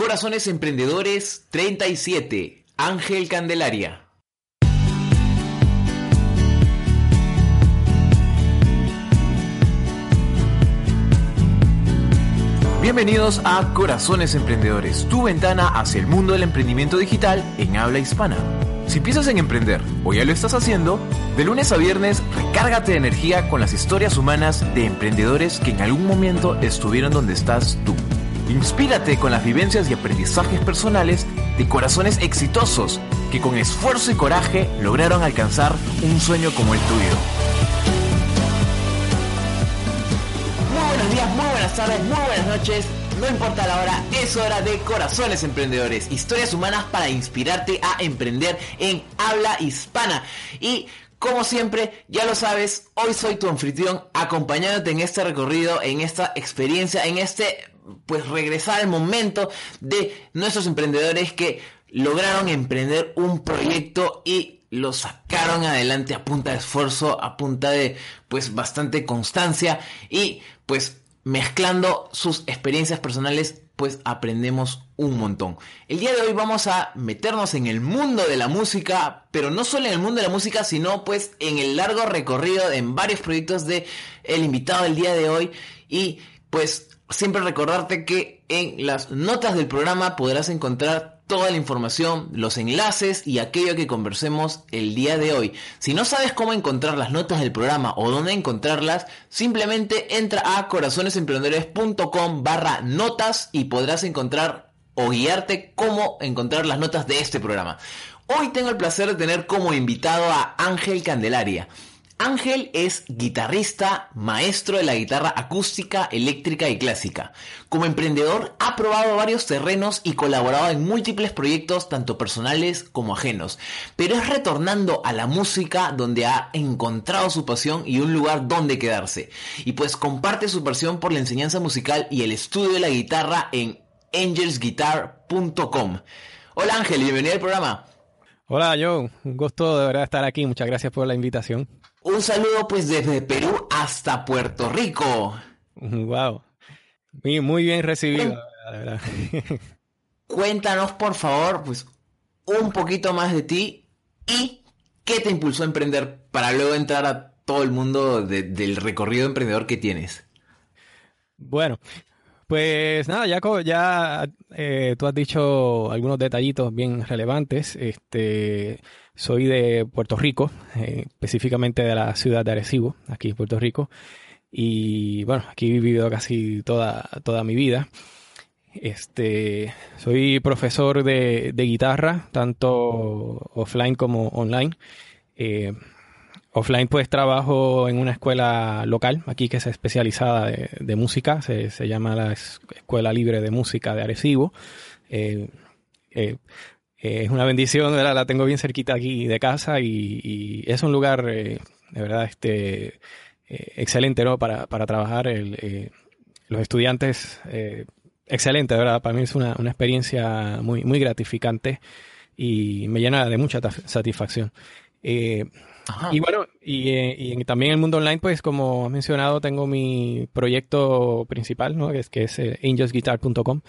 Corazones Emprendedores 37, Ángel Candelaria. Bienvenidos a Corazones Emprendedores, tu ventana hacia el mundo del emprendimiento digital en habla hispana. Si piensas en emprender o ya lo estás haciendo, de lunes a viernes recárgate de energía con las historias humanas de emprendedores que en algún momento estuvieron donde estás tú. Inspírate con las vivencias y aprendizajes personales de corazones exitosos que con esfuerzo y coraje lograron alcanzar un sueño como el tuyo. Muy buenos días, muy buenas tardes, muy buenas noches. No importa la hora, es hora de Corazones Emprendedores, historias humanas para inspirarte a emprender en habla hispana. Y como siempre, ya lo sabes, hoy soy tu anfitrión acompañándote en este recorrido, en esta experiencia, en este pues regresar al momento de nuestros emprendedores que lograron emprender un proyecto y lo sacaron adelante a punta de esfuerzo, a punta de pues bastante constancia y pues mezclando sus experiencias personales pues aprendemos un montón. El día de hoy vamos a meternos en el mundo de la música, pero no solo en el mundo de la música, sino pues en el largo recorrido en varios proyectos de el invitado del día de hoy y pues siempre recordarte que en las notas del programa podrás encontrar toda la información, los enlaces y aquello que conversemos el día de hoy. Si no sabes cómo encontrar las notas del programa o dónde encontrarlas, simplemente entra a corazonesemprendedores.com barra notas y podrás encontrar o guiarte cómo encontrar las notas de este programa. Hoy tengo el placer de tener como invitado a Ángel Candelaria. Ángel es guitarrista, maestro de la guitarra acústica, eléctrica y clásica. Como emprendedor ha probado varios terrenos y colaborado en múltiples proyectos tanto personales como ajenos, pero es retornando a la música donde ha encontrado su pasión y un lugar donde quedarse. Y pues comparte su pasión por la enseñanza musical y el estudio de la guitarra en angelsguitar.com. Hola Ángel, bienvenido al programa. Hola Joe, un gusto de verdad estar aquí, muchas gracias por la invitación. Un saludo pues desde Perú hasta Puerto Rico. Wow. Muy, muy bien recibido, la verdad. Cuéntanos por favor pues un poquito más de ti y qué te impulsó a emprender para luego entrar a todo el mundo del recorrido emprendedor que tienes. Bueno, pues nada, Jaco, ya eh, tú has dicho algunos detallitos bien relevantes. Este, soy de Puerto Rico, eh, específicamente de la ciudad de Arecibo, aquí en Puerto Rico. Y bueno, aquí he vivido casi toda, toda mi vida. Este, soy profesor de, guitarra, tanto offline como online. Eh, offline pues trabajo en una escuela local, aquí que es especializada de, música, se, llama la Escuela Libre de Música de Arecibo. Eh, eh, es una bendición, la tengo bien cerquita aquí de casa y, es un lugar eh, de verdad este, eh, excelente ¿no? para, para trabajar. los estudiantes, excelente, verdad, para mí es una, una, experiencia muy, muy gratificante y me llena de mucha satisfacción. Y bueno, y, y, también en el mundo online, pues como has mencionado, tengo mi proyecto principal, ¿no? que es, que es angelsguitar.com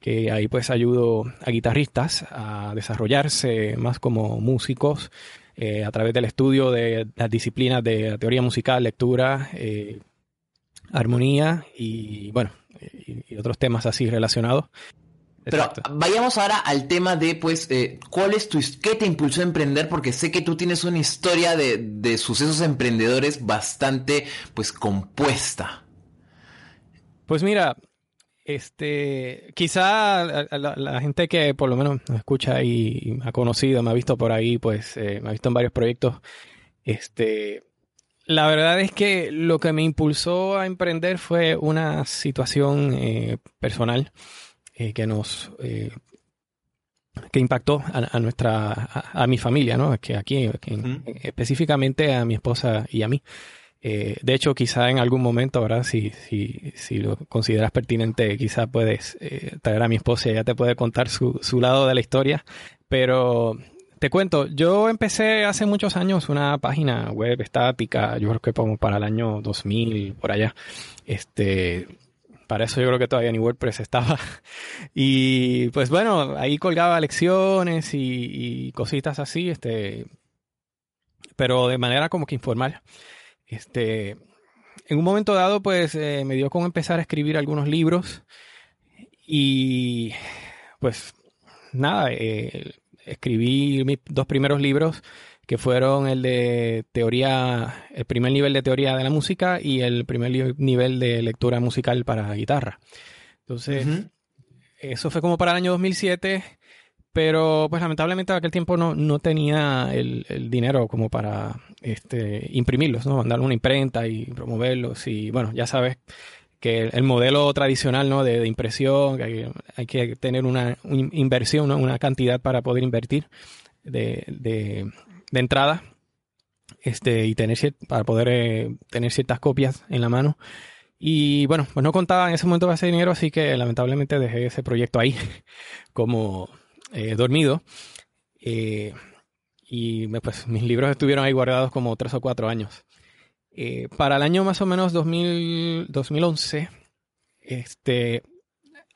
que ahí pues ayudo a guitarristas a desarrollarse más como músicos eh, a través del estudio de las disciplinas de teoría musical, lectura, eh, armonía y bueno, y, otros temas así relacionados. Pero vayamos ahora al tema de, pues, eh, ¿cuál es tu, qué te impulsó a emprender? Porque sé que tú tienes una historia de, de sucesos emprendedores bastante, pues, compuesta. Pues mira, este, quizá la, gente que por lo menos me escucha y me ha conocido, me ha visto por ahí, pues eh, me ha visto en varios proyectos. Este, la verdad es que lo que me impulsó a emprender fue una situación eh, personal eh, que nos que impactó a, nuestra a, mi familia, ¿no? Que aquí, específicamente a mi esposa y a mí. Eh, de hecho, quizá en algún momento, ¿verdad? Si, si, si lo consideras pertinente, quizá puedes eh, traer a mi esposa y ella te puede contar su, su lado de la historia. Pero te cuento, yo empecé hace muchos años una página web estática, yo creo que como para el año 2000, por allá. Este, para eso yo creo que todavía ni WordPress estaba. Y pues bueno, ahí colgaba lecciones y, cositas así, este, pero de manera como que informal. Este, en un momento dado, pues eh, me dio con empezar a escribir algunos libros y pues nada, eh, escribí mis dos primeros libros que fueron el de teoría, el primer nivel de teoría de la música y el primer nivel de lectura musical para guitarra. Entonces, eso fue como para el año 2007, pero pues lamentablemente en aquel tiempo no, no tenía el, dinero como para este, imprimirlos, ¿no? Mandarle una imprenta y promoverlos y bueno, ya sabes que el modelo tradicional ¿no? de, impresión, que hay, que tener una, inversión, una cantidad para poder invertir de, de entrada este, y tener para poder eh, tener ciertas copias en la mano. Y bueno, pues no contaba en ese momento con ese dinero, así que lamentablemente dejé ese proyecto ahí como eh, dormido. Eh, y pues mis libros estuvieron ahí guardados como tres o cuatro años. para el año más o menos 2000, 2011, este,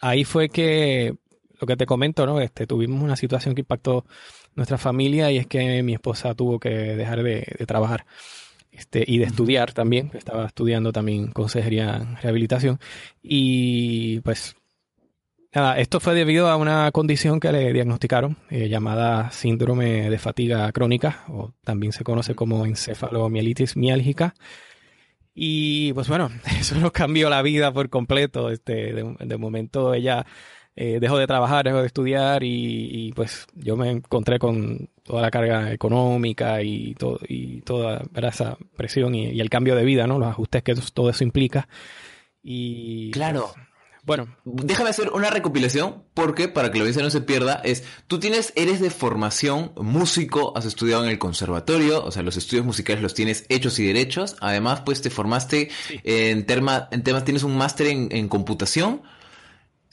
ahí fue que, lo que te comento, ¿no? Este, tuvimos una situación que impactó nuestra familia y es que mi esposa tuvo que dejar de, trabajar este, y de estudiar también, estaba estudiando también consejería en rehabilitación y pues nada, esto fue debido a una condición que le diagnosticaron eh, llamada síndrome de fatiga crónica o también se conoce como encefalomielitis miálgica. Y pues bueno, eso nos cambió la vida por completo. Este, de, de momento ella eh, dejó de trabajar, dejó de estudiar y, pues yo me encontré con toda la carga económica y, todo, y toda esa presión y, el cambio de vida, ¿no? Los ajustes que todo eso implica. Y claro. Pues, bueno, déjame hacer una recopilación porque para que la audiencia no se pierda es, tú tienes, eres de formación músico, has estudiado en el conservatorio, o sea, los estudios musicales los tienes hechos y derechos, además pues te formaste en, terma, en temas, tienes un máster en, en computación,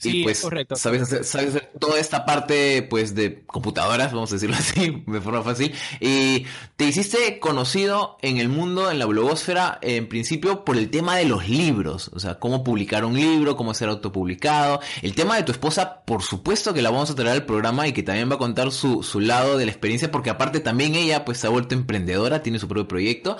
Sí, pues, correcto. Sabes hacer, sabes toda esta parte, pues, de computadoras, vamos a decirlo así, de forma fácil. Y te hiciste conocido en el mundo, en la blogosfera, en principio, por el tema de los libros. O sea, cómo publicar un libro, cómo ser autopublicado. El tema de tu esposa, por supuesto que la vamos a traer al programa y que también va a contar su, su lado de la experiencia, porque aparte también ella, pues, se ha vuelto emprendedora, tiene su propio proyecto.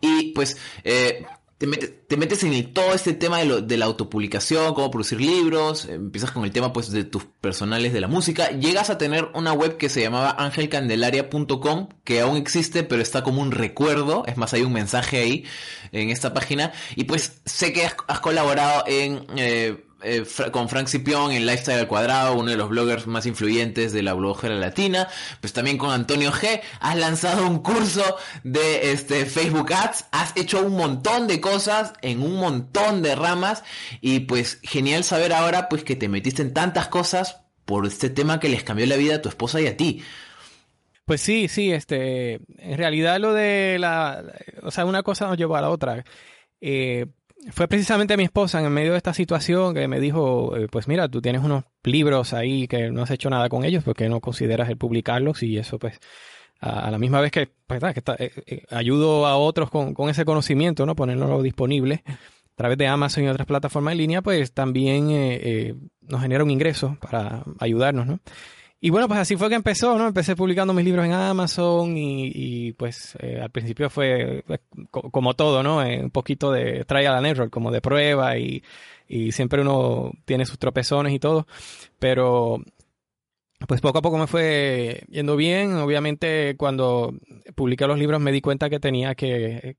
Y, pues, eh, te metes, en todo este tema de, la autopublicación, cómo producir libros, empiezas con el tema pues de tus personales de la música, llegas a tener una web que se llamaba angelcandelaria.com, que aún existe, pero está como un recuerdo, es más, hay un mensaje ahí en esta página, y pues sé que has, colaborado en... Eh, eh, con Frank Cipión en Lifestyle al Cuadrado, uno de los bloggers más influyentes de la blogera latina. Pues también con Antonio G. Has lanzado un curso de este, Facebook Ads. Has hecho un montón de cosas en un montón de ramas. Y pues genial saber ahora pues que te metiste en tantas cosas por este tema que les cambió la vida a tu esposa y a ti. Pues sí, sí, este, en realidad lo de la, o sea, una cosa nos llevó a la otra. Eh, fue precisamente mi esposa en medio de esta situación que me dijo, eh, pues mira, tú tienes unos libros ahí que no has hecho nada con ellos, porque no consideras el publicarlos? Y eso pues a, la misma vez que, pues, que eh, eh, ayudo a otros con, con, ese conocimiento, ¿no? Ponerlo disponible a través de Amazon y otras plataformas en línea, pues también nos genera un ingreso para ayudarnos, ¿no? Y bueno, pues así fue que empezó, ¿no? Empecé publicando mis libros en Amazon y, pues eh, al principio fue pues, como todo, ¿no? Eh, un poquito de trial and error, como de prueba y, y siempre uno tiene sus tropezones y todo, pero pues poco a poco me fue yendo bien. Obviamente cuando publiqué los libros me di cuenta que tenía que,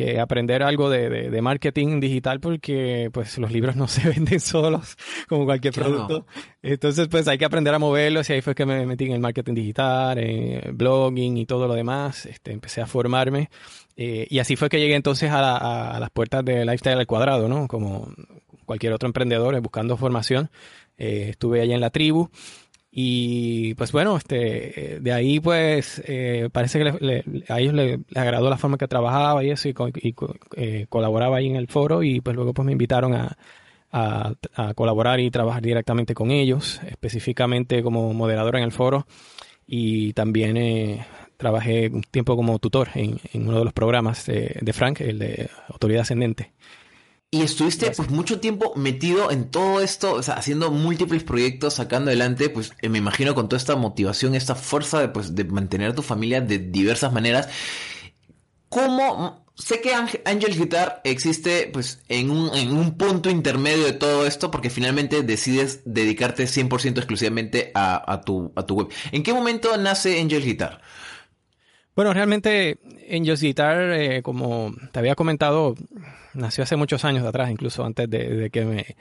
que aprender algo de, de, marketing digital porque pues los libros no se venden solos como cualquier producto. Entonces pues hay que aprender a moverlos y ahí fue que me metí en el marketing digital, en blogging y todo lo demás. Este, empecé a formarme eh, y así fue que llegué entonces a, a, las puertas de Lifestyle al Cuadrado, ¿no? Como cualquier otro emprendedor eh, buscando formación. Eh, estuve allá en la tribu y pues bueno, este, de ahí pues eh, parece que a ellos les, agradó la forma que trabajaba y eso y, eh, colaboraba ahí en el foro y pues luego pues me invitaron a, colaborar y trabajar directamente con ellos, específicamente como moderador en el foro y también eh, trabajé un tiempo como tutor en, uno de los programas de Frank, el de Autoridad Ascendente. Y estuviste pues mucho tiempo metido en todo esto, o sea, haciendo múltiples proyectos, sacando adelante, pues eh, me imagino con toda esta motivación, esta fuerza de, pues, de mantener a tu familia de diversas maneras. ¿Cómo? Sé que Angel Guitar existe pues en un, en un punto intermedio de todo esto porque finalmente decides dedicarte 100% exclusivamente a, a, tu, a tu web. ¿En qué momento nace Angel Guitar? Bueno, realmente Angel Guitar, eh, como te había comentado, nació hace muchos años atrás, incluso antes de, que me,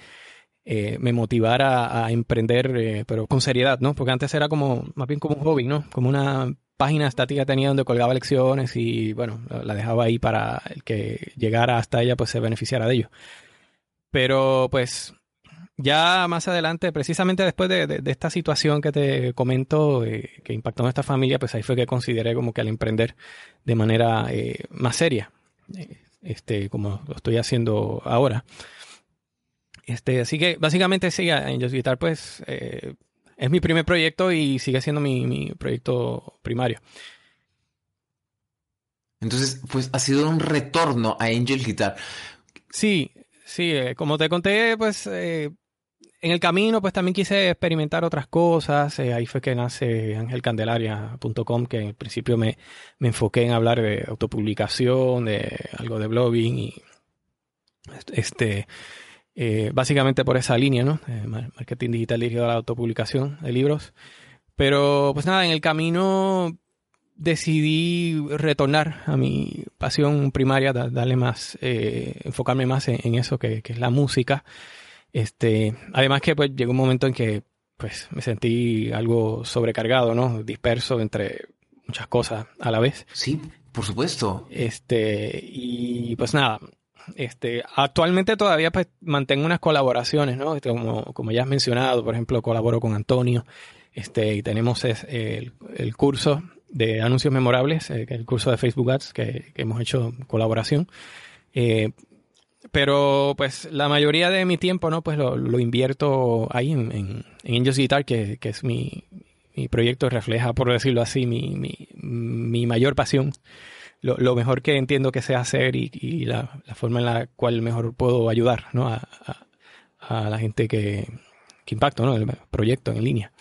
eh, me motivara a emprender, eh, pero con seriedad, ¿no? Porque antes era como, más bien como un hobby, ¿no? Como una página estática tenía donde colgaba lecciones y, bueno, la dejaba ahí para el que llegara hasta ella, pues se beneficiara de ello. Pero, pues, ya más adelante, precisamente después de, esta situación que te comento, eh, que impactó a nuestra familia, pues ahí fue que consideré como que al emprender de manera más seria este, como lo estoy haciendo ahora. Este, así que básicamente sí, Angels Guitar pues eh, es mi primer proyecto y sigue siendo mi, proyecto primario. Entonces, pues ha sido un retorno a Angel Guitar. Sí, sí, eh, como te conté, pues eh, en el camino, pues también quise experimentar otras cosas. Eh, ahí fue que nace angelcandelaria.com, que en principio me, enfoqué en hablar de autopublicación, de algo de blogging y este, eh, básicamente por esa línea, ¿no? Eh, marketing digital dirigido a la autopublicación de libros. Pero pues nada, en el camino decidí retornar a mi pasión primaria, darle más, enfocarme más en, eso que, que es la música. Este, además que pues llegó un momento en que pues me sentí algo sobrecargado, ¿no? Disperso entre muchas cosas a la vez. Sí, por supuesto. Este, y pues nada, este, actualmente todavía pues mantengo unas colaboraciones, ¿no? Este, como, como ya has mencionado, por ejemplo, colaboro con Antonio, este, y tenemos el, el, curso de anuncios memorables, eh, el curso de Facebook Ads que, que hemos hecho colaboración. Eh, pero pues la mayoría de mi tiempo, ¿no? Pues lo, invierto ahí en, en, en Guitar, que, es mi, mi proyecto, refleja, por decirlo así, mi, mi, mayor pasión. Lo, mejor que entiendo que sé hacer y, la, forma en la cual mejor puedo ayudar ¿no? a, a, la gente que, que impacto ¿no? el proyecto en línea.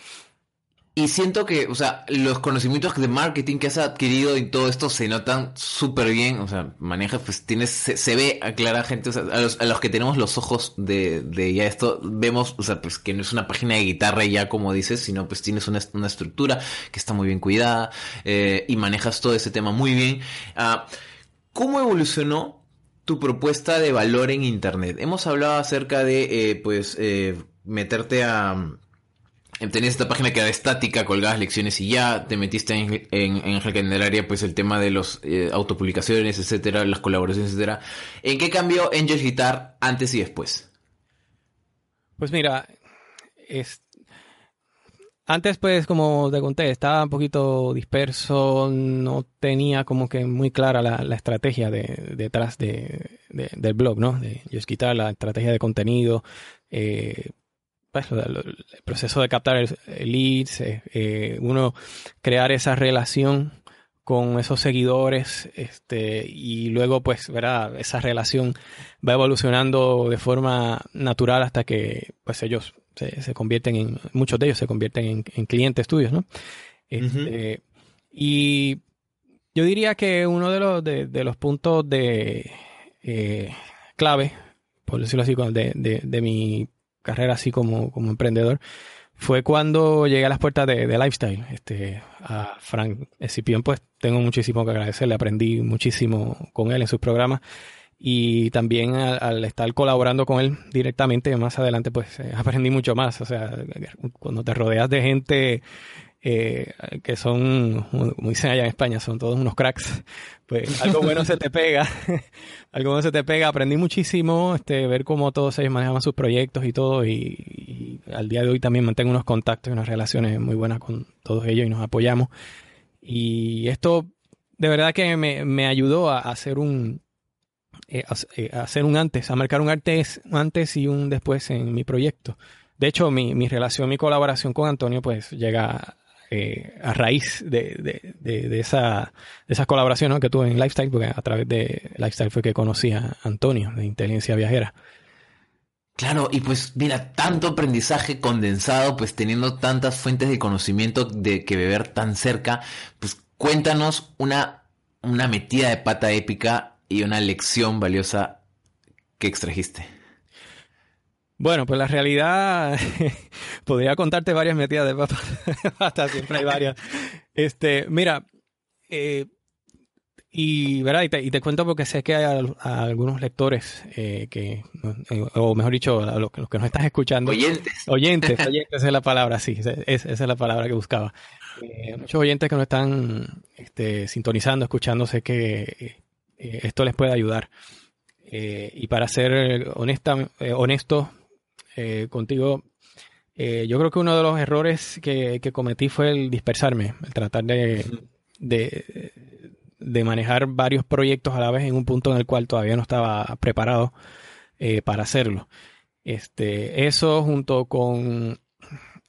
Y siento que, o sea, los conocimientos de marketing que has adquirido y todo esto se notan súper bien. O sea, manejas, pues tienes, se, ve a clara gente, o sea, a los, a los que tenemos los ojos de, de, ya esto, vemos, o sea, pues que no es una página de guitarra ya como dices, sino pues tienes una, una estructura que está muy bien cuidada eh, y manejas todo ese tema muy bien. Uh, ¿Cómo evolucionó tu propuesta de valor en Internet? Hemos hablado acerca de, eh, pues, eh, meterte a tenías esta página que era estática, colgabas lecciones y ya, te metiste en, en, área, pues el tema de los eh, autopublicaciones, etcétera, las colaboraciones, etcétera. ¿En qué cambió Angel Guitar antes y después? Pues mira, es... antes pues como te conté, estaba un poquito disperso, no tenía como que muy clara la, estrategia de, detrás de, del blog, ¿no? De Angel Guitar, la estrategia de contenido, eh, pues, el proceso de captar el, leads, eh, eh, uno crear esa relación con esos seguidores este, y luego pues verá esa relación va evolucionando de forma natural hasta que pues ellos se, convierten en muchos de ellos se convierten en, clientes tuyos no este, y yo diría que uno de los de, los puntos de eh, clave por decirlo así de, de, de mi carrera así como, como emprendedor fue cuando llegué a las puertas de, Lifestyle. Este, a Frank Escipión, pues tengo muchísimo que agradecerle, aprendí muchísimo con él en sus programas y también al, estar colaborando con él directamente más adelante, pues eh, aprendí mucho más. O sea, cuando te rodeas de gente eh, que son, como dicen allá en España, son todos unos cracks, pues algo bueno se te pega, algo bueno se te pega. Aprendí muchísimo, este, ver cómo todos ellos manejaban sus proyectos y todo, y, al día de hoy también mantengo unos contactos y unas relaciones muy buenas con todos ellos y nos apoyamos. Y esto de verdad que me, me ayudó a, hacer un, eh, eh, hacer un antes, a marcar un antes, antes y un después en mi proyecto. De hecho, mi, mi relación, mi colaboración con Antonio, pues llega eh, a raíz de, de, esa, de esas colaboraciones que tuve en Lifestyle, porque a través de Lifestyle fue que conocí a Antonio de Inteligencia Viajera. Claro, y pues mira, tanto aprendizaje condensado, pues teniendo tantas fuentes de conocimiento de que beber tan cerca, pues cuéntanos una, una metida de pata épica y una lección valiosa que extrajiste. Bueno, pues la realidad, podría contarte varias metidas de pata, siempre hay varias. Este, mira, eh, y, ¿verdad? Y, te, cuento porque sé que hay algunos lectores eh, que, eh, o mejor dicho, los, que nos están escuchando. Oyentes. Oyentes, oyentes es la palabra, sí, esa es, la palabra que buscaba. Eh, muchos oyentes que nos están este, sintonizando, escuchando, sé que esto les puede ayudar. y para ser honesta, honesto contigo, yo creo que uno de los errores que, cometí fue el dispersarme, el tratar de de manejar varios proyectos a la vez en un punto en el cual todavía no estaba preparado eh, para hacerlo. Este, eso junto con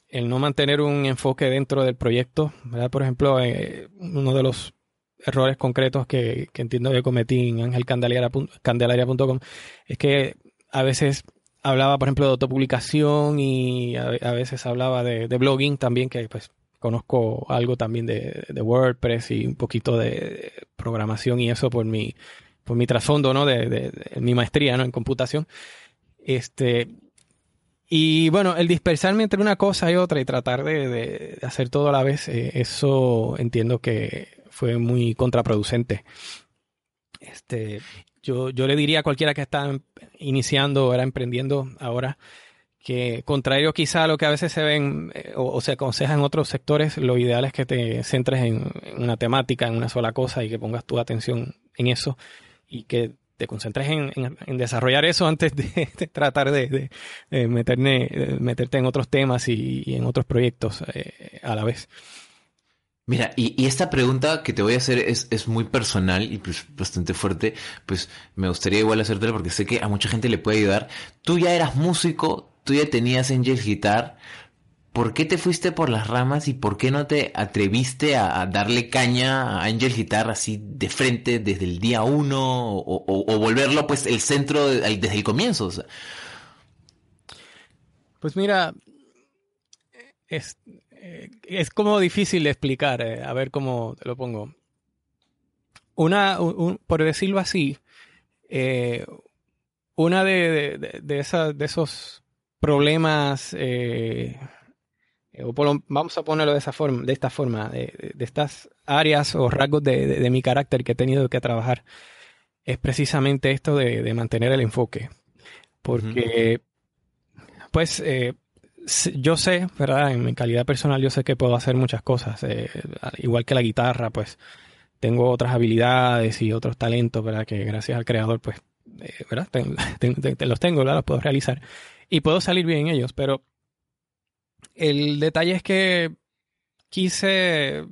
el no mantener un enfoque dentro del proyecto, ¿verdad? Por ejemplo, eh, uno de los errores concretos que, entiendo que cometí en angelcandelaria.com es que a veces hablaba, por ejemplo, de autopublicación y a, veces hablaba de, de, blogging también, que pues conozco algo también de, WordPress y un poquito de programación y eso por mi, por mi trasfondo, ¿no? De, mi maestría, ¿no? En computación. Este, y bueno, el dispersarme entre una cosa y otra y tratar de, hacer todo a la vez, eh, eso entiendo que fue muy contraproducente. Este, yo, yo le diría a cualquiera que está iniciando o era emprendiendo ahora, que contrario quizá a lo que a veces se ven eh, o, se aconseja en otros sectores, lo ideal es que te centres en, una temática, en una sola cosa y que pongas tu atención en eso y que te concentres en, desarrollar eso antes de, tratar de, meterte en otros temas y, en otros proyectos eh, a la vez. Mira, y, esta pregunta que te voy a hacer es, es muy personal y pues bastante fuerte, pues me gustaría igual hacértela porque sé que a mucha gente le puede ayudar. Tú ya eras músico, tú ya tenías Angel Guitar, ¿por qué te fuiste por las ramas y por qué no te atreviste a, darle caña a Angel Guitar así de frente desde el día uno o, volverlo pues el centro desde el comienzo? Pues mira, es, es, como difícil de explicar, eh, a ver cómo te lo pongo. Una, por decirlo así, eh, una de, de, de, de esos problemas, eh, o vamos a ponerlo de, esa forma, de esta forma, de, estas áreas o rasgos de, mi carácter que he tenido que trabajar, es precisamente esto de, mantener el enfoque. Porque, pues, eh, yo sé, ¿verdad? En mi calidad personal, yo sé que puedo hacer muchas cosas. Eh, igual que la guitarra, pues, tengo otras habilidades y otros talentos, ¿verdad? Que gracias al creador, pues, ¿verdad? los tengo, ¿verdad? Los puedo realizar y puedo salir bien en ellos, pero el detalle es que quise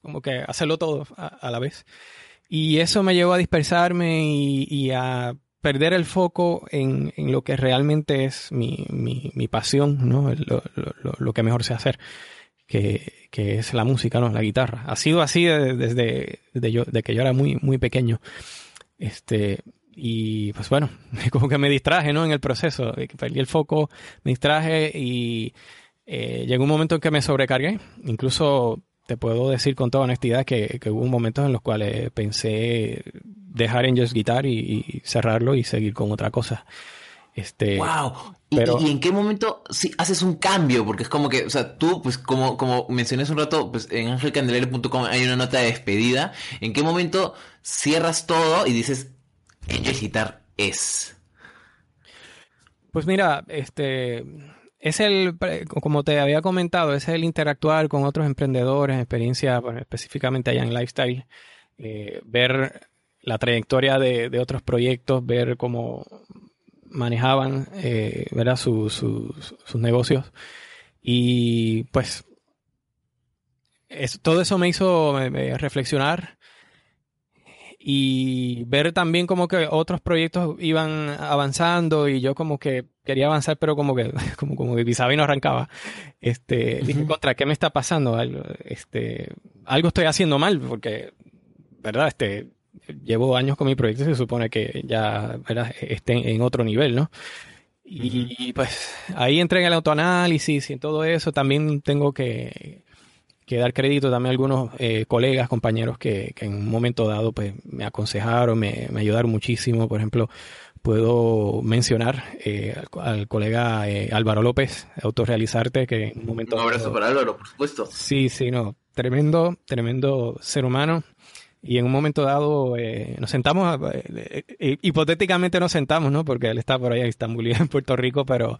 como que hacerlo todo a, la vez. Y eso me llevó a dispersarme y, a perder el foco en, lo que realmente es mi, pasión, ¿no? Lo, que mejor sé hacer, que, es la música, ¿no? La guitarra. Ha sido así desde, yo, de que yo era muy, muy pequeño. Este, y pues bueno, como que me distraje, ¿no? En el proceso, perdí el foco, me distraje y eh, llegó un momento en que me sobrecargué. Incluso te puedo decir con toda honestidad que, hubo momentos en los cuales pensé dejar en Just Guitar y, cerrarlo y seguir con otra cosa. Este, wow. ¿Y, ¿Y, en qué momento si haces un cambio? Porque es como que, o sea, tú, pues como, como mencioné hace un rato, pues en angelcandelero.com hay una nota de despedida. ¿En qué momento cierras todo y dices, Angel Guitar es? Pues mira, este es el, como te había comentado, es el interactuar con otros emprendedores, experiencia específicamente allá en Lifestyle, eh, ver la trayectoria de, otros proyectos, ver cómo manejaban eh, sus negocios. Y pues todo eso me hizo reflexionar y ver también como que otros proyectos iban avanzando y yo como que quería avanzar pero como que como, como que quizá no arrancaba. Este dije contra qué me está pasando algo este algo estoy haciendo mal porque verdad este llevo años con mi proyecto y se supone que ya ¿verdad? esté en otro nivel no y, pues ahí entré en el autoanálisis y en todo eso. También tengo que que dar crédito también a algunos eh, colegas, compañeros que, en un momento dado pues me aconsejaron, me, ayudaron muchísimo. Por ejemplo, puedo mencionar eh, al, colega eh, Álvaro López, Autorrealizarte, que en un momento... Un abrazo para Álvaro, por supuesto. Sí, sí, no. Tremendo, tremendo ser humano. Y en un momento dado nos sentamos, hipotéticamente nos sentamos, ¿no? Porque él está por allá en Estambul y en Puerto Rico, pero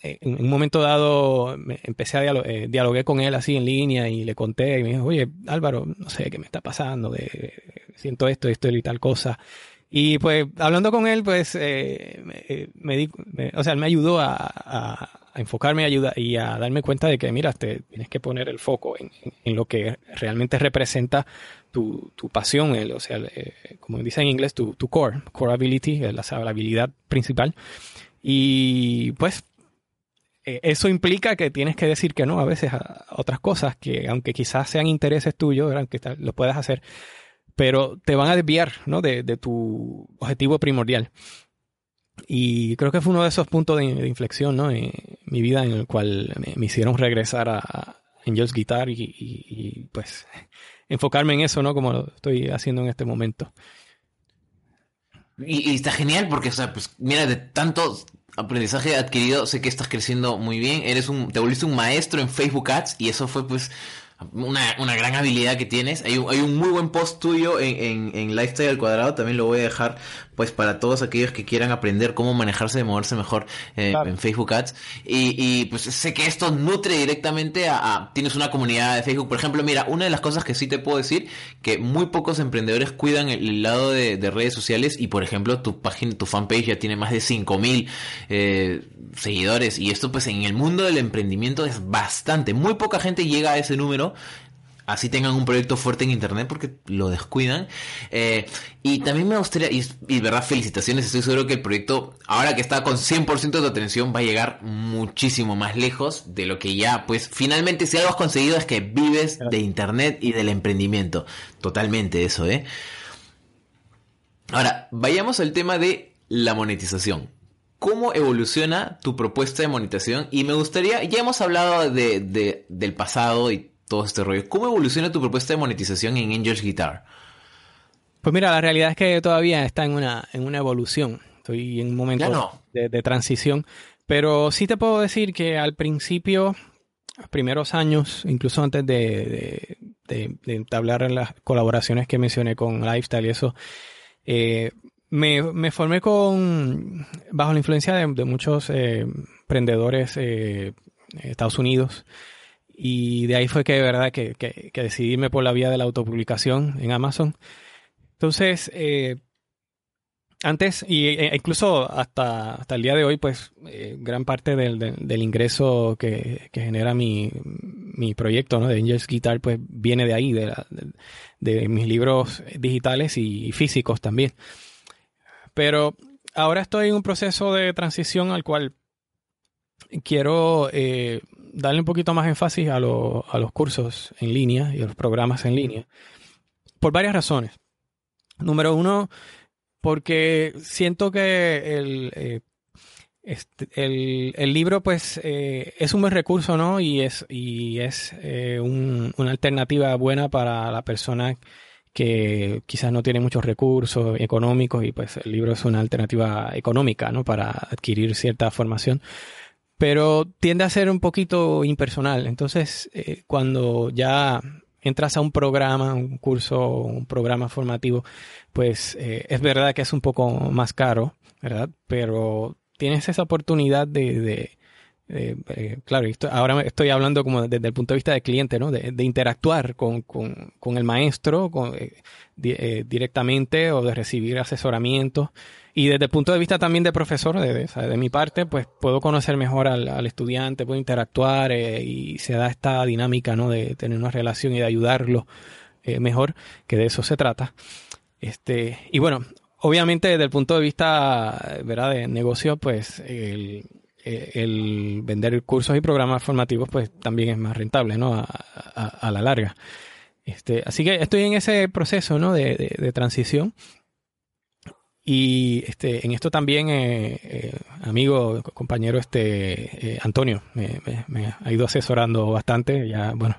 en un momento dado me empecé a eh, dialogué con él así en línea y le conté y me dijo, oye Álvaro, no sé qué me está pasando, de, siento esto, esto y tal cosa. Y pues hablando con él, pues eh, eh, me, di, o sea, él me ayudó a, a, enfocarme ayuda, y a darme cuenta de que, mira, te, tienes que poner el foco en, en, lo que realmente representa tu, tu pasión, el, o sea, como dice en inglés, tu, tu core, core ability, la, la habilidad principal. Y pues eh, eso implica que tienes que decir que no a veces a otras cosas que aunque quizás sean intereses tuyos, aunque lo puedas hacer, pero te van a desviar ¿no? de, tu objetivo primordial. Y creo que fue uno de esos puntos de, inflexión ¿no? en mi vida en el cual me, hicieron regresar a, Angels Guitar y, pues enfocarme en eso, ¿no? Como lo estoy haciendo en este momento. Y, está genial porque, o sea, pues mira, de tantos aprendizaje adquirido, sé que estás creciendo muy bien, eres un, te volviste un maestro en Facebook Ads y eso fue pues una, una gran habilidad que tienes. Hay un, hay un muy buen post tuyo en, en, en, Lifestyle al cuadrado, también lo voy a dejar pues para todos aquellos que quieran aprender cómo manejarse y moverse mejor eh, en Facebook Ads. Y, y, pues sé que esto nutre directamente a, Tienes una comunidad de Facebook, por ejemplo, mira, una de las cosas que sí te puedo decir, que muy pocos emprendedores cuidan el, lado de, de, redes sociales y por ejemplo tu página, tu fanpage ya tiene más de 5000 eh, seguidores y esto pues en el mundo del emprendimiento es bastante. Muy poca gente llega a ese número así tengan un proyecto fuerte en internet porque lo descuidan. Eh, y también me gustaría, y, y, verdad, felicitaciones, estoy seguro que el proyecto, ahora que está con 100% de atención, va a llegar muchísimo más lejos de lo que ya, pues finalmente si algo has conseguido es que vives de internet y del emprendimiento. Totalmente eso, ¿eh? Ahora, vayamos al tema de la monetización. ¿Cómo evoluciona tu propuesta de monetización? Y me gustaría, ya hemos hablado de, de, del pasado y todo este rollo. ¿Cómo evoluciona tu propuesta de monetización en Angels Guitar? Pues mira, la realidad es que todavía está en una, en una evolución. Estoy en un momento de, transición. Pero sí te puedo decir que al principio, los primeros años, incluso antes de, de, entablar las colaboraciones que mencioné con Lifestyle y eso, eh, me, formé con bajo la influencia de, muchos eh, emprendedores eh, Estados Unidos y de ahí fue que de verdad que, que, que decidí por la vía de la autopublicación en Amazon. Entonces, eh, antes, y, e, incluso hasta, hasta el día de hoy, pues eh, gran parte del, del, ingreso que, que, genera mi, mi proyecto ¿no? de Angels Guitar, pues viene de ahí, de, de, mis libros digitales y, físicos también. Pero ahora estoy en un proceso de transición al cual quiero eh, darle un poquito más énfasis a, a los cursos en línea y a los programas en línea. Por varias razones. Número uno, porque siento que el, eh, este, el, libro pues eh, es un buen recurso, ¿no? Y es, y es eh, una alternativa buena para la persona que quizás no tiene muchos recursos económicos y pues el libro es una alternativa económica, ¿no? Para adquirir cierta formación pero tiende a ser un poquito impersonal. Entonces, eh, cuando ya entras a un programa, un curso, un programa formativo, pues eh, es verdad que es un poco más caro, ¿verdad? Pero tienes esa oportunidad de, eh, claro, ahora estoy hablando como desde el punto de vista del cliente, ¿no? De, interactuar con, el maestro directamente o de recibir asesoramiento. Y desde el punto de vista también de profesor, de, de, mi parte, pues puedo conocer mejor al, estudiante, puedo interactuar eh, y se da esta dinámica, ¿no? De tener una relación y de ayudarlo mejor, que de eso se trata. Este, y bueno, obviamente desde el punto de vista ¿verdad? de negocio, pues el, el, vender cursos y programas formativos pues también es más rentable, ¿no? A, a, la larga. Este, así que estoy en ese proceso, ¿no? De, de, transición. Y este, en esto también, eh, eh, amigo, compañero este, eh, Antonio, me, ha ido asesorando bastante. Ya, bueno,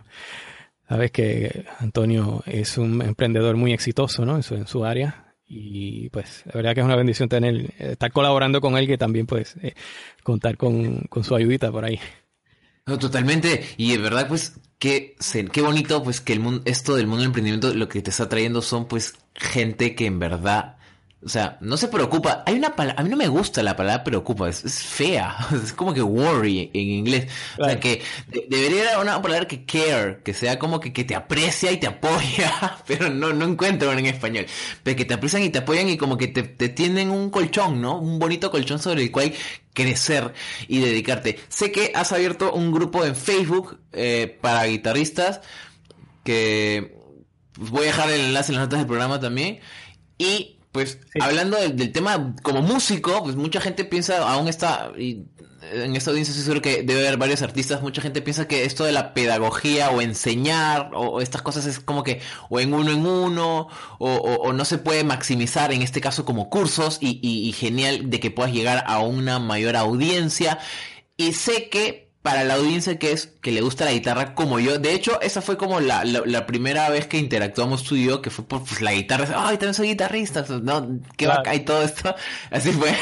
sabes que Antonio es un emprendedor muy exitoso, ¿no? En su, en su área y pues la verdad que es una bendición tener estar colaborando con él que también puedes eh, contar con, con, su ayudita por ahí totalmente y de verdad pues qué, qué bonito pues que el mundo esto del mundo del emprendimiento lo que te está trayendo son pues gente que en verdad o sea, no se preocupa. Hay una palabra, a mí no me gusta la palabra preocupa, es, fea. Es como que worry en inglés. O sea, que debería haber una palabra que care, que sea como que, que te aprecia y te apoya, pero no, no encuentro en español. Pero que te aprecian y te apoyan y como que te, te tienden un colchón, ¿no? Un bonito colchón sobre el cual crecer y dedicarte. Sé que has abierto un grupo en Facebook eh, para guitarristas que pues, voy a dejar el enlace en las notas del programa también. Y pues hablando del, tema como músico, pues mucha gente piensa, aún está, y en esta audiencia estoy seguro que debe haber varios artistas, mucha gente piensa que esto de la pedagogía o enseñar o, estas cosas es como que o en uno en uno o, no se puede maximizar en este caso como cursos y, y genial de que puedas llegar a una mayor audiencia. Y sé que para la audiencia que es que le gusta la guitarra como yo. De hecho, esa fue como la, la, primera vez que interactuamos tú y yo, que fue por pues, la guitarra. Ay, también soy guitarrista, ¿no? Qué va y todo esto. Así fue.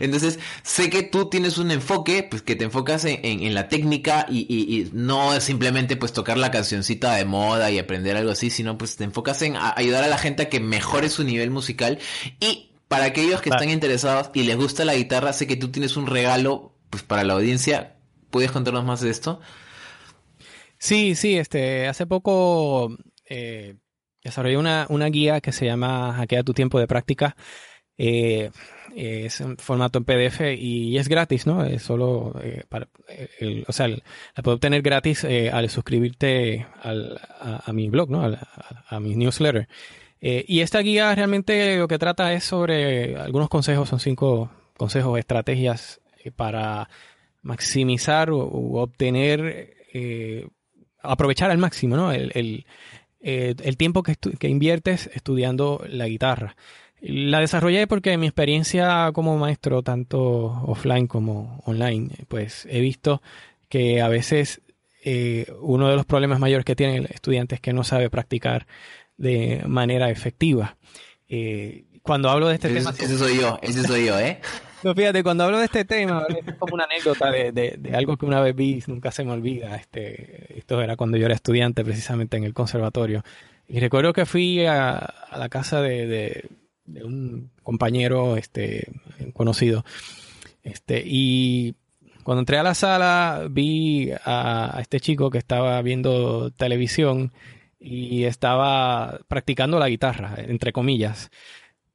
Entonces, sé que tú tienes un enfoque, pues que te enfocas en, en, la técnica y, y, y, no simplemente pues tocar la cancioncita de moda y aprender algo así, sino pues te enfocas en ayudar a la gente a que mejore su nivel musical. Y para aquellos que están interesados y les gusta la guitarra, sé que tú tienes un regalo pues para la audiencia ¿Puedes contarnos más de esto? Sí, sí, este, hace poco eh, desarrollé una, guía que se llama Hackea tu tiempo de práctica. Eh, es en formato en PDF y es gratis, ¿no? Es solo eh, para, o sea, la puedo obtener gratis al suscribirte a, mi blog, ¿no? A, mi newsletter. y esta guía realmente lo que trata es sobre algunos consejos, son cinco consejos, estrategias para maximizar o, obtener, eh, aprovechar al máximo ¿no? el, el, eh, el tiempo que, que, inviertes estudiando la guitarra. La desarrollé porque mi experiencia como maestro, tanto offline como online, pues he visto que a veces eh, uno de los problemas mayores que tiene el estudiante es que no sabe practicar de manera efectiva. cuando hablo de este tema... Ese soy yo, ese soy yo, ¿eh? No, fíjate, cuando hablo de este tema, es como una anécdota de, de, algo que una vez vi, nunca se me olvida. Este, esto era cuando yo era estudiante precisamente en el conservatorio. Y recuerdo que fui a, a la casa de, de, un compañero este, conocido. Este, y cuando entré a la sala vi a, a este chico que estaba viendo televisión y estaba practicando la guitarra, entre comillas.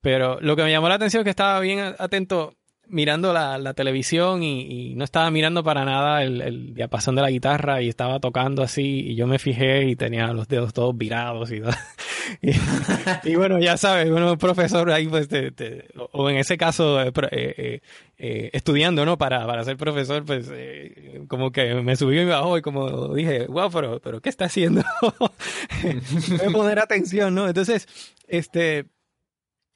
Pero lo que me llamó la atención es que estaba bien atento mirando la, la televisión y, no estaba mirando para nada el, el, diapasón de la guitarra y estaba tocando así y yo me fijé y tenía los dedos todos virados y, y, bueno, ya sabes, bueno, profesor ahí pues, o en ese caso, eh, eh, eh, estudiando, ¿no? Para, para ser profesor, pues como que me subió y me bajó y como dije, wow, pero, pero ¿qué está haciendo? Voy a poner atención, ¿no? Entonces, este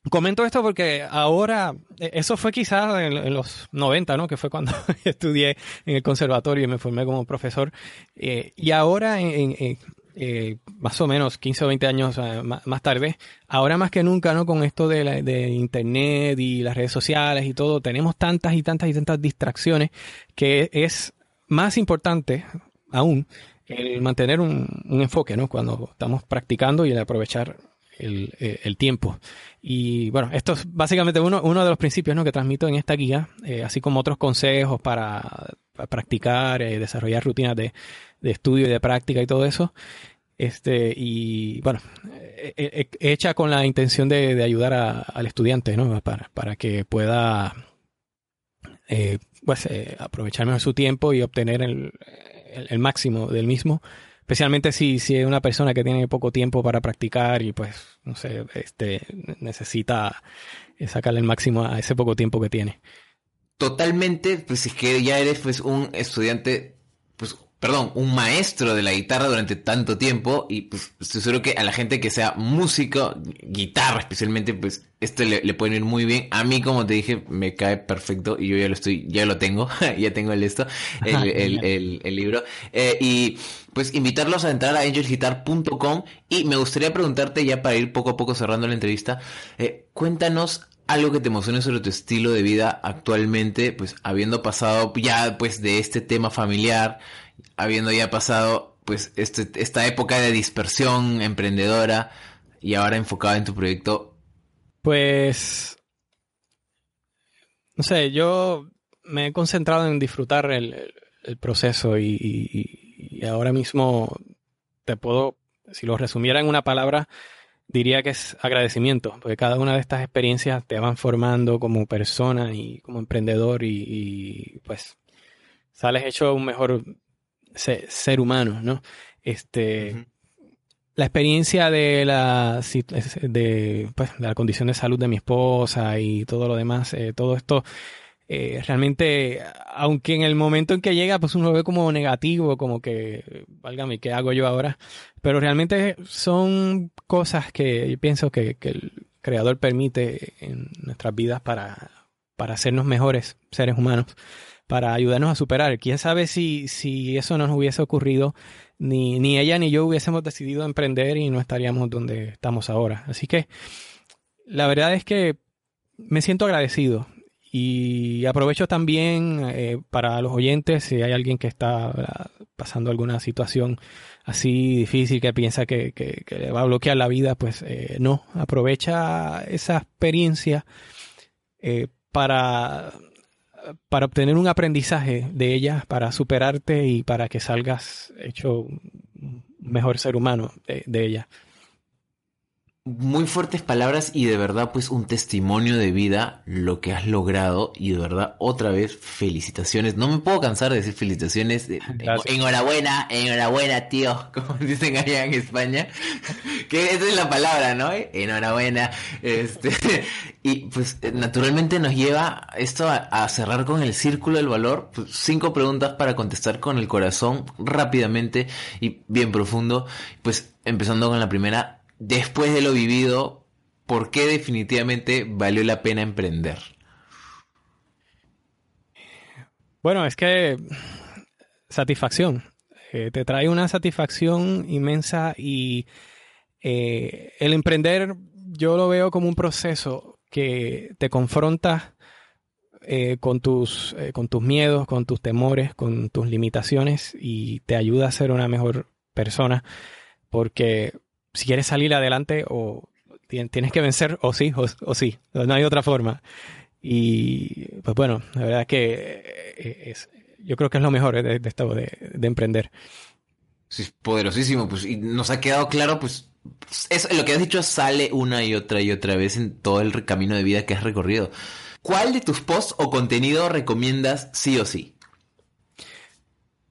Comento esto porque ahora, eh, eso fue quizás en, los 90, ¿no? Que fue cuando estudié en el conservatorio y me formé como profesor. Eh, y ahora, en, eh, más o menos 15 o 20 años más, tarde, ahora más que nunca, ¿no? Con esto de, de, Internet y las redes sociales y todo, tenemos tantas y tantas y tantas distracciones que es más importante aún el mantener un, enfoque, ¿no? Cuando estamos practicando y el aprovechar el tiempo. Y bueno, esto es básicamente uno, uno de los principios ¿no? que transmito en esta guía, eh, así como otros consejos para, practicar, eh, desarrollar rutinas de, de, estudio y de práctica y todo eso. Este, y bueno, eh, hecha con la intención de, de ayudar al estudiante, ¿no? Para, para que pueda pues, aprovechar mejor su tiempo y obtener el, el, máximo del mismo especialmente si, si es una persona que tiene poco tiempo para practicar y pues, no sé, este, necesita sacarle el máximo a ese poco tiempo que tiene. Totalmente, pues es que ya eres pues un estudiante, pues perdón, un maestro de la guitarra durante tanto tiempo y pues estoy seguro que a la gente que sea músico, guitarra especialmente, pues esto le, puede ir muy bien. A mí, como te dije, me cae perfecto y yo ya lo estoy, ya lo tengo, ya tengo el esto, el, libro. Eh, y pues invitarlos a entrar a angelguitar.com y me gustaría preguntarte ya para ir poco a poco cerrando la entrevista, eh, cuéntanos algo que te emocione sobre tu estilo de vida actualmente, pues habiendo pasado ya pues de este tema familiar, habiendo ya pasado pues este, esta época de dispersión emprendedora y ahora enfocada en tu proyecto? Pues, no sé, yo me he concentrado en disfrutar el, proceso y, ahora mismo te puedo, si lo resumiera en una palabra, diría que es agradecimiento, porque cada una de estas experiencias te van formando como persona y como emprendedor y pues sales hecho un mejor ser, humano, ¿no? Este, La experiencia de la, de, pues, de, la condición de salud de mi esposa y todo lo demás, eh, todo esto, eh, realmente, aunque en el momento en que llega, pues uno lo ve como negativo, como que, válgame, ¿qué hago yo ahora? Pero realmente son cosas que yo pienso que, que el creador permite en nuestras vidas para, para hacernos mejores seres humanos para ayudarnos a superar. Quién sabe si, si eso no nos hubiese ocurrido, ni, ni ella ni yo hubiésemos decidido emprender y no estaríamos donde estamos ahora. Así que la verdad es que me siento agradecido y aprovecho también eh, para los oyentes, si hay alguien que está pasando alguna situación así difícil, que piensa que, que, le va a bloquear la vida, pues eh, no, aprovecha esa experiencia eh, para para obtener un aprendizaje de ella, para superarte y para que salgas hecho un mejor ser humano de, ella. Muy fuertes palabras y de verdad pues un testimonio de vida lo que has logrado y de verdad otra vez felicitaciones. No me puedo cansar de decir felicitaciones. Enhorabuena, enhorabuena tío, como dicen allá en España. que esa es la palabra, ¿no? Enhorabuena. Este, y pues naturalmente nos lleva esto a, cerrar con el círculo del valor. Pues, cinco preguntas para contestar con el corazón rápidamente y bien profundo. Pues empezando con la primera después de lo vivido, ¿por qué definitivamente valió la pena emprender? Bueno, es que satisfacción. Eh, te trae una satisfacción inmensa y eh, el emprender yo lo veo como un proceso que te confronta eh, con, tus, con tus miedos, con tus temores, con tus limitaciones y te ayuda a ser una mejor persona porque si quieres salir adelante o tienes que vencer o sí o, sí, no hay otra forma. Y pues bueno, la verdad es que eh, es, yo creo que es lo mejor de, esto de, emprender. Sí, es poderosísimo, pues y nos ha quedado claro, pues es, lo que has dicho sale una y otra y otra vez en todo el camino de vida que has recorrido. ¿Cuál de tus posts o contenido recomiendas sí o sí?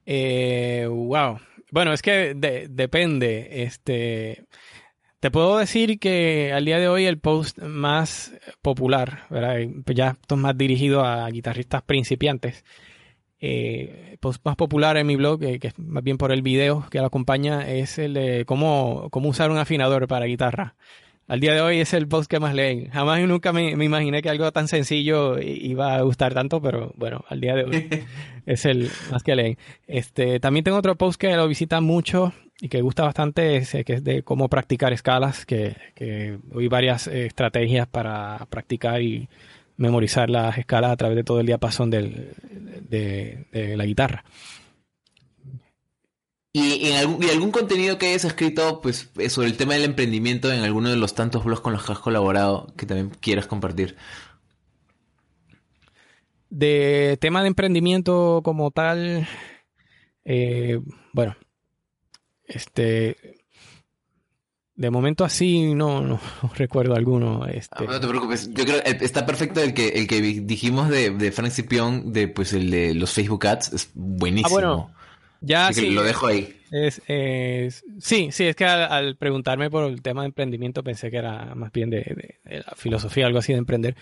Eh, wow. Bueno, es que depende. Este, te puedo decir que al día de hoy el post más popular, ¿verdad? ya esto es más dirigido a guitarristas principiantes. Eh, post más popular en mi blog, eh, que es más bien por el video que lo acompaña, es el de cómo, cómo usar un afinador para guitarra al día de hoy es el post que más leen. Jamás y nunca me, imaginé que algo tan sencillo iba a gustar tanto, pero bueno, al día de hoy es el más que leen. Este, también tengo otro post que lo visita mucho y que gusta bastante, es, que es de cómo practicar escalas, que, que doy varias estrategias para practicar y memorizar las escalas a través de todo el diapasón del, de, de la guitarra. Y, en algún, y algún contenido que hayas escrito pues, eh, sobre el tema del emprendimiento en alguno de los tantos blogs con los que has colaborado que también quieras compartir. De tema de emprendimiento como tal, eh, bueno, este, de momento así no, no recuerdo alguno. Este. Ah, no te preocupes, yo creo que está perfecto el que, el que dijimos de, de Frank Cipión, de pues el de los Facebook Ads, es buenísimo. Ah, bueno, ya sí, lo dejo ahí. Es, sí, sí, es que al, preguntarme por el tema de emprendimiento pensé que era más bien de, la filosofía, algo así de emprender.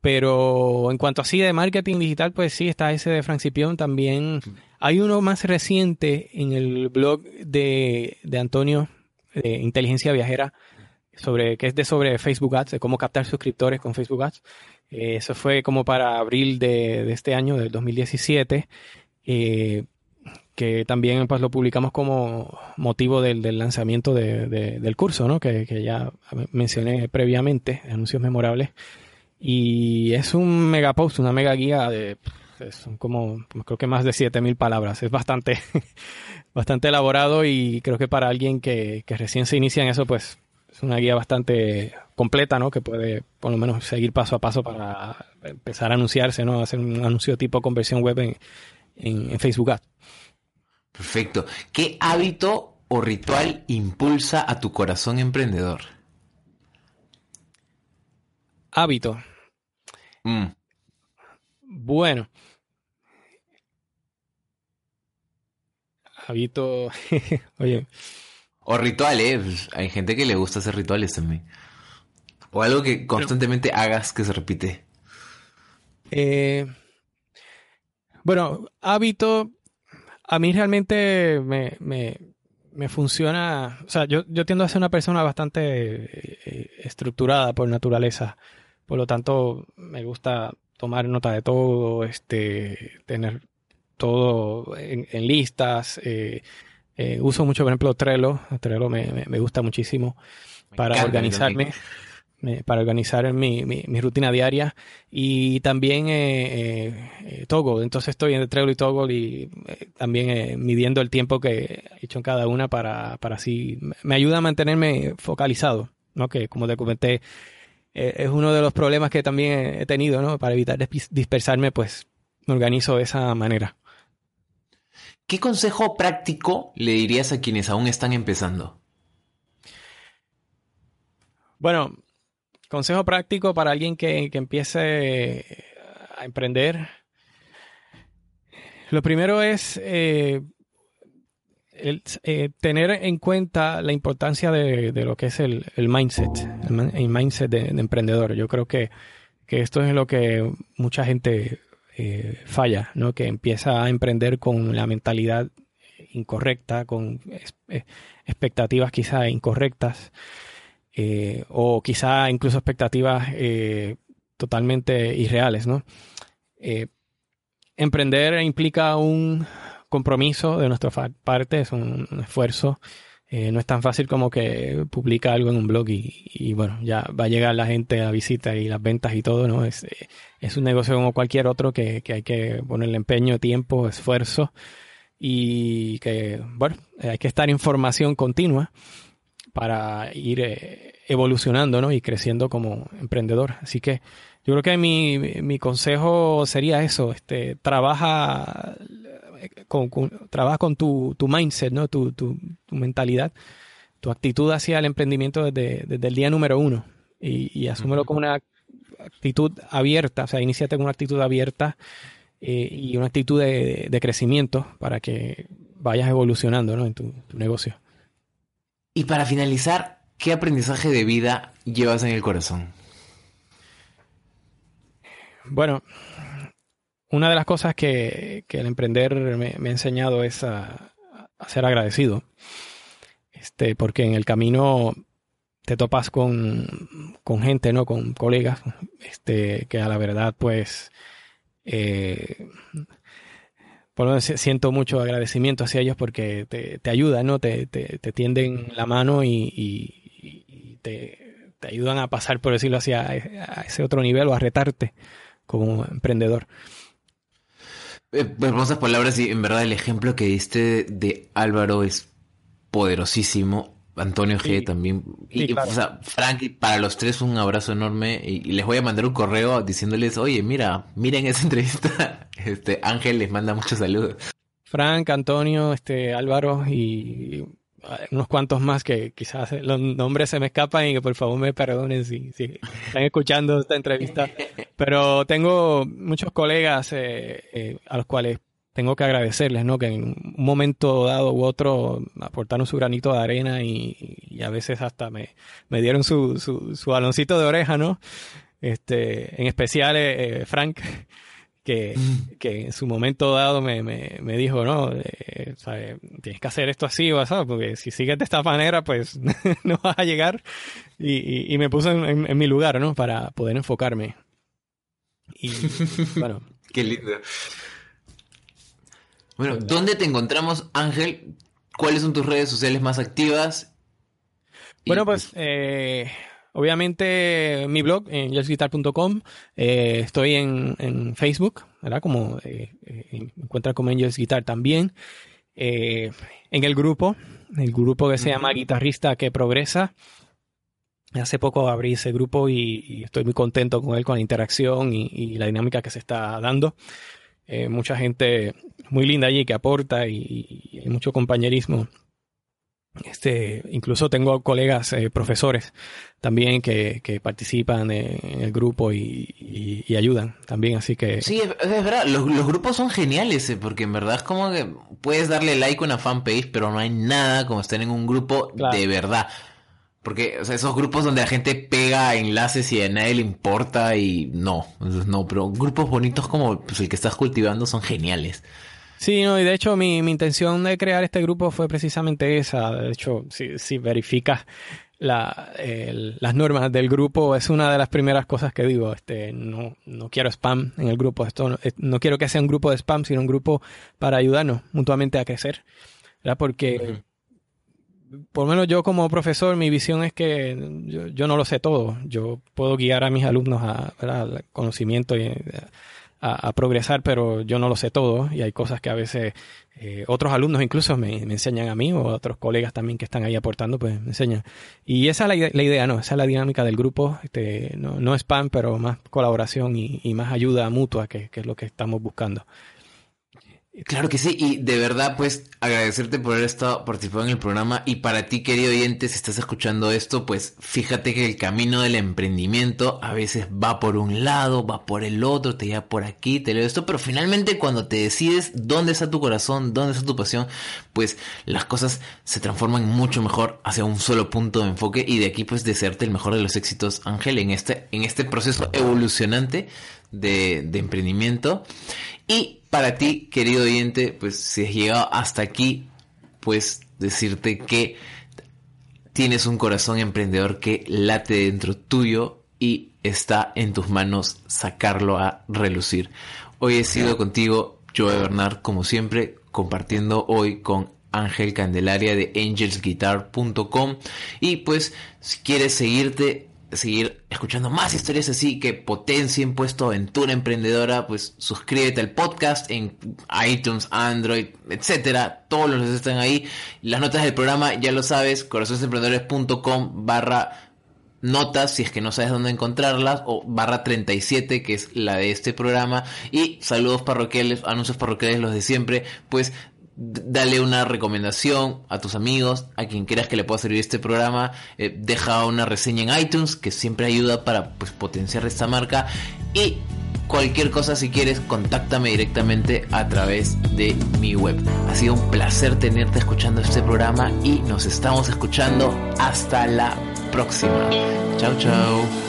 Pero en cuanto así de marketing digital, pues sí, está ese de Frank También hay uno más reciente en el blog de, de Antonio, de Inteligencia Viajera, sobre que es de sobre Facebook Ads, de cómo captar suscriptores con Facebook Ads. Eh, eso fue como para abril de, de este año, del 2017. Eh, que también pues lo publicamos como motivo del, lanzamiento del curso, ¿no? Que, ya mencioné previamente, anuncios memorables. Y es un mega post, una mega guía de son como creo que más de 7000 palabras. Es bastante, bastante elaborado y creo que para alguien que, que recién se inicia en eso, pues es una guía bastante completa, ¿no? Que puede por lo menos seguir paso a paso para empezar a anunciarse, ¿no? Hacer un anuncio tipo conversión web en, en, Facebook Ads. Perfecto. ¿Qué hábito o ritual impulsa a tu corazón emprendedor? Hábito. Mm. Bueno. Hábito. Oye. O rituales. ¿eh? Hay gente que le gusta hacer rituales también. O algo que constantemente hagas que se repite. Eh, bueno, hábito, a mí realmente me, me, funciona, o sea, yo, yo, tiendo a ser una persona bastante eh, estructurada por naturaleza, por lo tanto me gusta tomar nota de todo, este, tener todo en, listas, eh, eh, uso mucho, por ejemplo, Trello, Trello me, me, gusta muchísimo para organizarme eh, para organizar mi, mi, rutina diaria y también eh, eh, Toggle. Entonces estoy en Trello y Toggle y eh, también midiendo el tiempo que he hecho en cada una para, para así me ayuda a mantenerme focalizado, ¿no? Que como te comenté es uno de los problemas que también he tenido, ¿no? Para evitar dispersarme, pues me organizo de esa manera. ¿Qué consejo práctico le dirías a quienes aún están empezando? Bueno, Consejo práctico para alguien que, empiece a emprender. Lo primero es eh, eh, tener en cuenta la importancia de, lo que es el, mindset, el, mindset de, emprendedor. Yo creo que, esto es lo que mucha gente eh, falla, ¿no? que empieza a emprender con la mentalidad incorrecta, con expectativas quizá incorrectas. Eh, o quizá incluso expectativas eh, totalmente irreales, ¿no? Eh, emprender implica un compromiso de nuestra parte, es un, esfuerzo. no es tan fácil como que publica algo en un blog y, bueno, ya va a llegar la gente a visita y las ventas y todo, ¿no? Es, es un negocio como cualquier otro que, que hay que ponerle empeño, tiempo, esfuerzo y que, bueno, hay que estar en formación continua para ir evolucionando ¿no? y creciendo como emprendedor. Así que yo creo que mi, mi consejo sería eso, este, trabaja con, trabaja con tu, tu mindset, ¿no? Tu, tu, mentalidad, tu actitud hacia el emprendimiento desde, el día número uno y, y asúmelo como una actitud abierta, o sea, iniciate con una actitud abierta eh, y una actitud de, de, crecimiento para que vayas evolucionando ¿no? en tu negocio. Y para finalizar, ¿qué aprendizaje de vida llevas en el corazón? Bueno, una de las cosas que, el emprender me, ha enseñado es a, ser agradecido. Este, porque en el camino te topas con, gente, ¿no? Con colegas, este, que a la verdad, pues, eh, por lo menos siento mucho agradecimiento hacia ellos porque te, te ayudan, ¿no? Te, te, tienden la mano y, te, ayudan a pasar, por decirlo así, a, ese otro nivel o a retarte como emprendedor. Eh, hermosas palabras y en verdad el ejemplo que diste de Álvaro es poderosísimo Antonio G también. Y, o sea, Frank, para los tres un abrazo enorme y, les voy a mandar un correo diciéndoles, oye, mira, miren esa entrevista. Este Ángel les manda muchos saludos. Frank, Antonio, este Álvaro y unos cuantos más que quizás los nombres se me escapan y que por favor me perdonen si, están escuchando esta entrevista. Pero tengo muchos colegas eh, eh, a los cuales tengo que agradecerles, ¿no? Que en un momento dado u otro aportaron su granito de arena y, a veces hasta me, me dieron su, su, su, baloncito de oreja, ¿no? Este, en especial eh, Frank, que, mm. que, en su momento dado me, me, me dijo, no, eh, tienes que hacer esto así, ¿sabes? porque si sigues de esta manera, pues no vas a llegar. Y, y, me puso en, en, mi lugar, ¿no? Para poder enfocarme. Y bueno. Qué lindo. Bueno, ¿dónde te encontramos, Ángel? ¿Cuáles son tus redes sociales más activas? Bueno, pues eh, obviamente mi blog en jazzguitar.com. Eh, estoy en, Facebook, ¿verdad? Como eh, encuentra como Angels Guitar también. en el grupo, el grupo que se llama Guitarrista que Progresa. Hace poco abrí ese grupo y, estoy muy contento con él, con la interacción y, la dinámica que se está dando. Eh, mucha gente muy linda allí que aporta y, hay mucho compañerismo. Este, incluso tengo colegas eh, profesores también que, participan en el grupo y, ayudan también, así que... Sí, es, verdad, los, grupos son geniales, eh, porque en verdad es como que puedes darle like a una fanpage, pero no hay nada como estar en un grupo de verdad. Porque, o sea, esos grupos donde la gente pega enlaces y a nadie le importa y no, no, pero grupos bonitos como pues, el que estás cultivando son geniales. Sí, no, y de hecho mi, mi intención de crear este grupo fue precisamente esa. De hecho, si, si verificas la, las normas del grupo, es una de las primeras cosas que digo. Este, no, no quiero spam en el grupo. Esto no, no quiero que sea un grupo de spam, sino un grupo para ayudarnos mutuamente a crecer. ¿verdad? Porque por lo menos yo como profesor, mi visión es que yo, no lo sé todo. Yo puedo guiar a mis alumnos a, al conocimiento y a, progresar, pero yo no lo sé todo. Y hay cosas que a veces eh, otros alumnos incluso me, enseñan a mí o otros colegas también que están ahí aportando, pues me enseñan. Y esa es la, idea, ¿no? Esa es la dinámica del grupo. Este, no, no spam, pero más colaboración y, más ayuda mutua, que es lo que estamos buscando. Claro que sí, y de verdad, pues agradecerte por haber estado participando en el programa. Y para ti, querido oyente, si estás escuchando esto, pues fíjate que el camino del emprendimiento a veces va por un lado, va por el otro, te lleva por aquí, te leo esto, pero finalmente cuando te decides dónde está tu corazón, dónde está tu pasión, pues las cosas se transforman mucho mejor hacia un solo punto de enfoque. Y de aquí, pues, desearte el mejor de los éxitos, Ángel, en este, en este proceso evolucionante de, de emprendimiento. Y para ti, querido oyente, pues si has llegado hasta aquí, pues decirte que tienes un corazón emprendedor que late dentro tuyo y está en tus manos sacarlo a relucir. Hoy he sido contigo, Joe Bernard, como siempre, compartiendo hoy con Ángel Candelaria de angelsguitar.com y pues si quieres seguirte seguir escuchando más historias así que potencien pues tu aventura emprendedora, pues suscríbete al podcast en iTunes, Android, etcétera. Todos los están ahí. Las notas del programa, ya lo sabes, corazonesemprendedores.com barra notas si es que no sabes dónde encontrarlas o barra 37 que es la de este programa y saludos parroquiales anuncios parroquiales los de siempre pues dale una recomendación a tus amigos, a quien quieras que le pueda servir este programa, eh, deja una reseña en iTunes que siempre ayuda para pues, potenciar esta marca y cualquier cosa si quieres contáctame directamente a través de mi web. Ha sido un placer tenerte escuchando este programa y nos estamos escuchando hasta la próxima. Chao chao.